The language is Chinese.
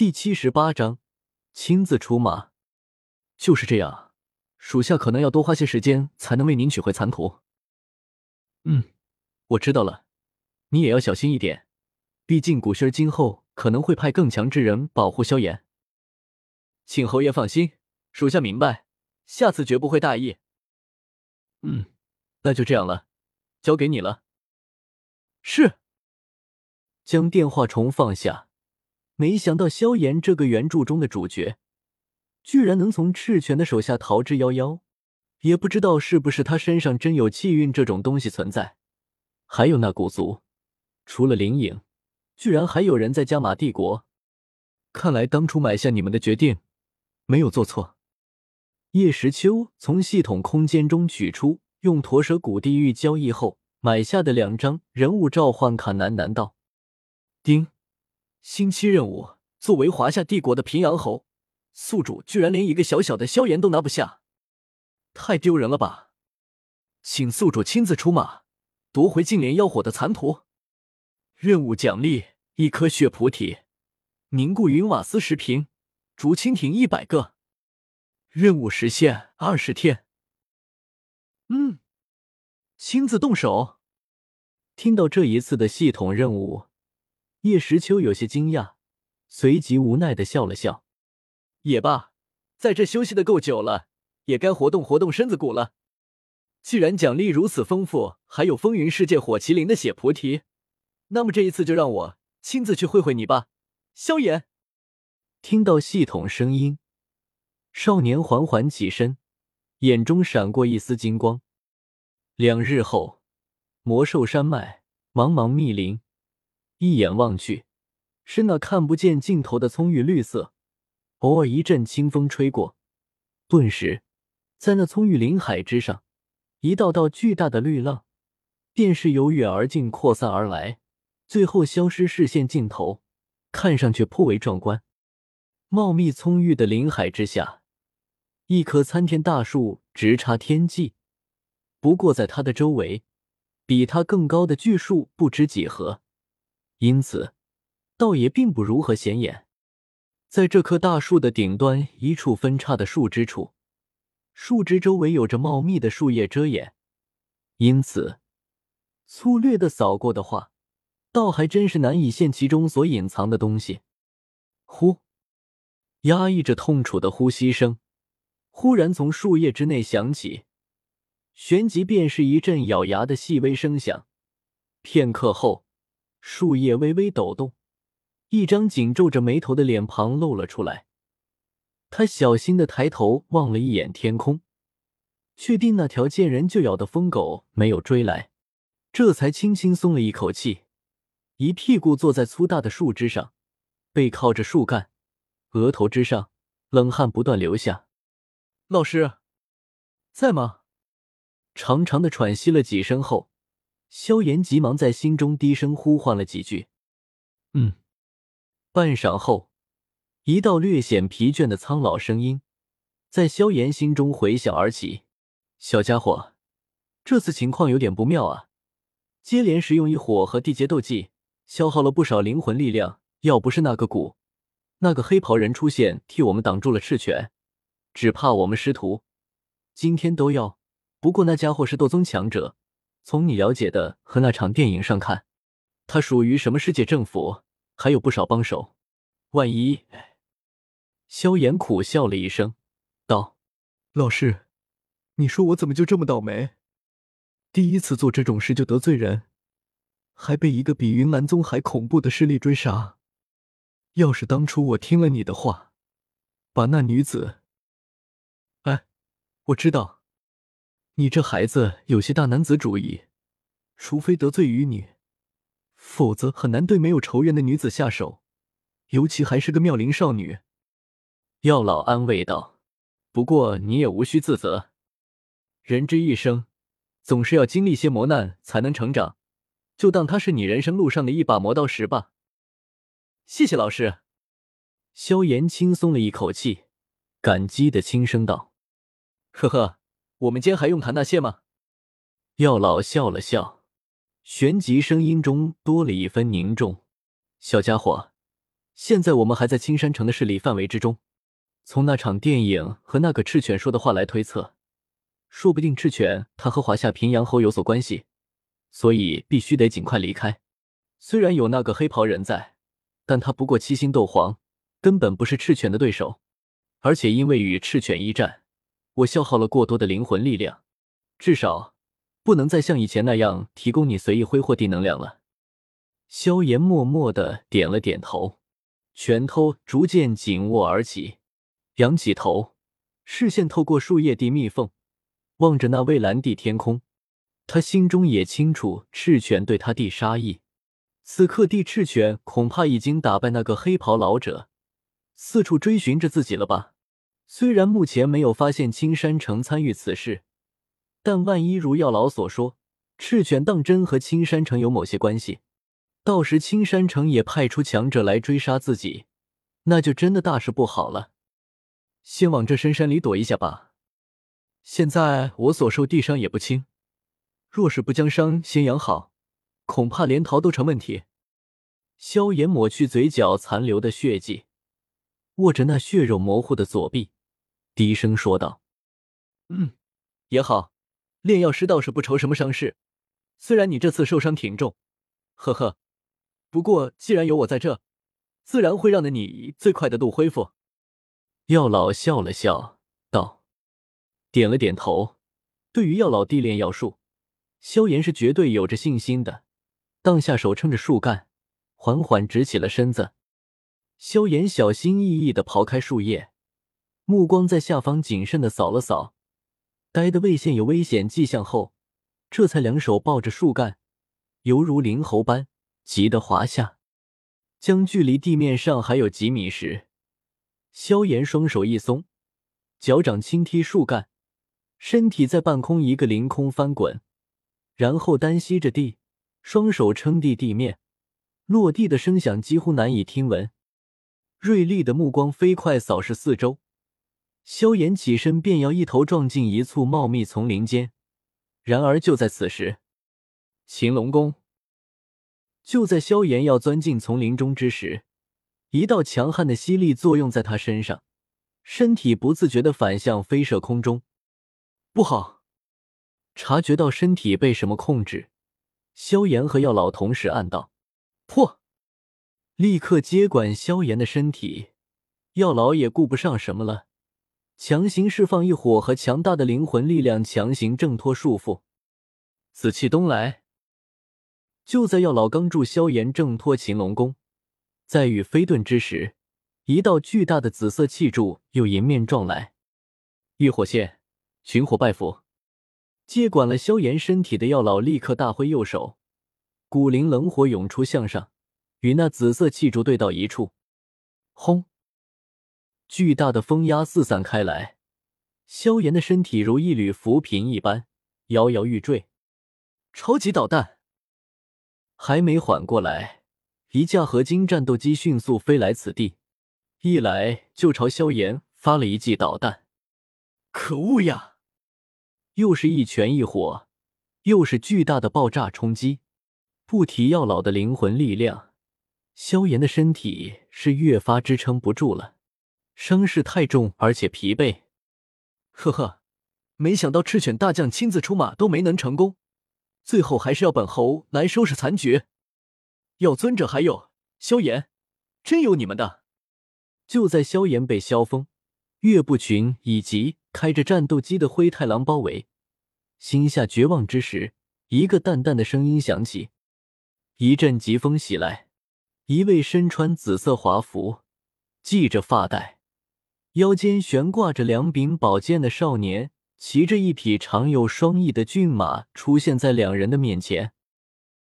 第七十八章，亲自出马。就是这样，属下可能要多花些时间才能为您取回残图。嗯，我知道了，你也要小心一点，毕竟古轩今后可能会派更强之人保护萧炎。请侯爷放心，属下明白，下次绝不会大意。嗯，那就这样了，交给你了。是。将电话虫放下，没想到萧炎这个原著中的主角，居然能从赤犬的手下逃之夭夭。也不知道是不是他身上真有气运这种东西存在。还有那古族，除了灵影，居然还有人在加玛帝国。看来当初买下你们的决定没有做错。叶时秋从系统空间中取出用驼蛇骨地狱交易后买下的两张人物召唤卡，喃喃道。丁，星期任务：作为华夏帝国的平阳侯，宿主居然连一个小小的萧炎都拿不下，太丢人了吧！请宿主亲自出马，夺回净莲妖火的残图。任务奖励：一颗血菩提，凝固云瓦斯十瓶，竹蜻蜓一百个。任务时限二十天。嗯，亲自动手。听到这一次的系统任务。叶时秋有些惊讶，随即无奈的笑了笑。也罢，在这休息的够久了，也该活动活动身子骨了。既然奖励如此丰富，还有风云世界火麒麟的血菩提，那么这一次就让我亲自去会会你吧，萧炎。听到系统声音，少年缓缓起身，眼中闪过一丝金光。两日后，魔兽山脉，茫茫密林。一眼望去，是那看不见尽头的葱郁绿色。偶尔一阵清风吹过，顿时，在那葱郁林海之上，一道道巨大的绿浪，便是由远而近扩散而来，最后消失视线尽头，看上去颇为壮观。茂密葱郁的林海之下，一棵参天大树直插天际。不过，在它的周围，比它更高的巨树不知几何。因此，倒也并不如何显眼。在这棵大树的顶端一处分叉的树枝处，树枝周围有着茂密的树叶遮掩，因此粗略的扫过的话，倒还真是难以现其中所隐藏的东西。呼，压抑着痛楚的呼吸声，忽然从树叶之内响起，旋即便是一阵咬牙的细微声响。片刻后。树叶微微抖动，一张紧皱着眉头的脸庞露了出来。他小心的抬头望了一眼天空，确定那条见人就咬的疯狗没有追来，这才轻轻松了一口气，一屁股坐在粗大的树枝上，背靠着树干，额头之上冷汗不断流下。老师，在吗？长长的喘息了几声后。萧炎急忙在心中低声呼唤了几句，嗯。半晌后，一道略显疲倦的苍老声音在萧炎心中回响而起：“小家伙，这次情况有点不妙啊！接连使用一火和地劫斗技，消耗了不少灵魂力量。要不是那个古那个黑袍人出现替我们挡住了赤犬，只怕我们师徒今天都要……不过那家伙是斗宗强者。”从你了解的和那场电影上看，他属于什么世界政府，还有不少帮手。万一……萧炎苦笑了一声，道：“老师，你说我怎么就这么倒霉？第一次做这种事就得罪人，还被一个比云岚宗还恐怖的势力追杀。要是当初我听了你的话，把那女子……哎，我知道。”你这孩子有些大男子主义，除非得罪于你，否则很难对没有仇怨的女子下手，尤其还是个妙龄少女。药老安慰道：“不过你也无需自责，人之一生总是要经历些磨难才能成长，就当他是你人生路上的一把磨刀石吧。”谢谢老师。萧炎轻松了一口气，感激的轻声道：“呵呵。”我们间还用谈那些吗？药老笑了笑，旋即声音中多了一分凝重。小家伙，现在我们还在青山城的势力范围之中。从那场电影和那个赤犬说的话来推测，说不定赤犬他和华夏平阳侯有所关系，所以必须得尽快离开。虽然有那个黑袍人在，但他不过七星斗皇，根本不是赤犬的对手。而且因为与赤犬一战，我消耗了过多的灵魂力量，至少不能再像以前那样提供你随意挥霍地能量了。萧炎默默的点了点头，拳头逐渐紧握而起。仰起头，视线透过树叶地密缝，望着那蔚蓝地天空。他心中也清楚赤犬对他地杀意。此刻地赤犬恐怕已经打败那个黑袍老者，四处追寻着自己了吧？虽然目前没有发现青山城参与此事，但万一如药老所说，赤犬当真和青山城有某些关系，到时青山城也派出强者来追杀自己，那就真的大事不好了。先往这深山里躲一下吧。现在我所受地伤也不轻，若是不将伤先养好，恐怕连逃都成问题。萧炎抹去嘴角残留的血迹，握着那血肉模糊的左臂，低声说道：“嗯，也好，炼药师倒是不愁什么伤势。虽然你这次受伤挺重，呵呵，不过既然有我在这，自然会让的你最快的度恢复。”药老笑了笑，道：“点了点头。对于药老地炼药术，萧炎是绝对有着信心的。当下手撑着树干，缓缓直起了身子。萧炎小心翼翼的刨开树叶，目光在下方谨慎的扫了扫，待的未现有危险迹象后，这才两手抱着树干，犹如灵猴般急得滑下。将距离地面上还有几米时。萧炎双手一松，脚掌轻踢树干，身体在半空一个凌空翻滚，然后单膝着地，双手撑地地面，落地的声响几乎难以听闻。锐利的目光飞快扫视四周，萧炎起身便要一头撞进一簇茂密丛林间。然而就在此时，擒龙功就在萧炎要钻进丛林中之时。一道强悍的吸力作用在他身上，身体不自觉的反向飞射空中。不好！察觉到身体被什么控制，萧炎和药老同时暗道：“破！”立刻接管萧炎的身体。药老也顾不上什么了，强行释放一火和强大的灵魂力量，强行挣脱束缚。紫气东来！就在药老刚助萧炎挣脱擒龙宫。在与飞遁之时，一道巨大的紫色气柱又迎面撞来。浴火线，群火拜符。接管了萧炎身体的药老立刻大挥右手，古灵冷火涌出向上，与那紫色气柱对到一处。轰！巨大的风压四散开来，萧炎的身体如一缕浮萍一般摇摇欲坠。超级导弹还没缓过来。一架合金战斗机迅速飞来此地，一来就朝萧炎发了一记导弹。可恶呀！又是一拳一火，又是巨大的爆炸冲击。不提药老的灵魂力量，萧炎的身体是越发支撑不住了，伤势太重，而且疲惫。呵呵，没想到赤犬大将亲自出马都没能成功，最后还是要本侯来收拾残局。要尊者还有萧炎，真有你们的！就在萧炎被萧峰、岳不群以及开着战斗机的灰太狼包围，心下绝望之时，一个淡淡的声音响起，一阵疾风袭来，一位身穿紫色华服、系着发带、腰间悬挂着两柄宝剑的少年，骑着一匹长有双翼的骏马出现在两人的面前。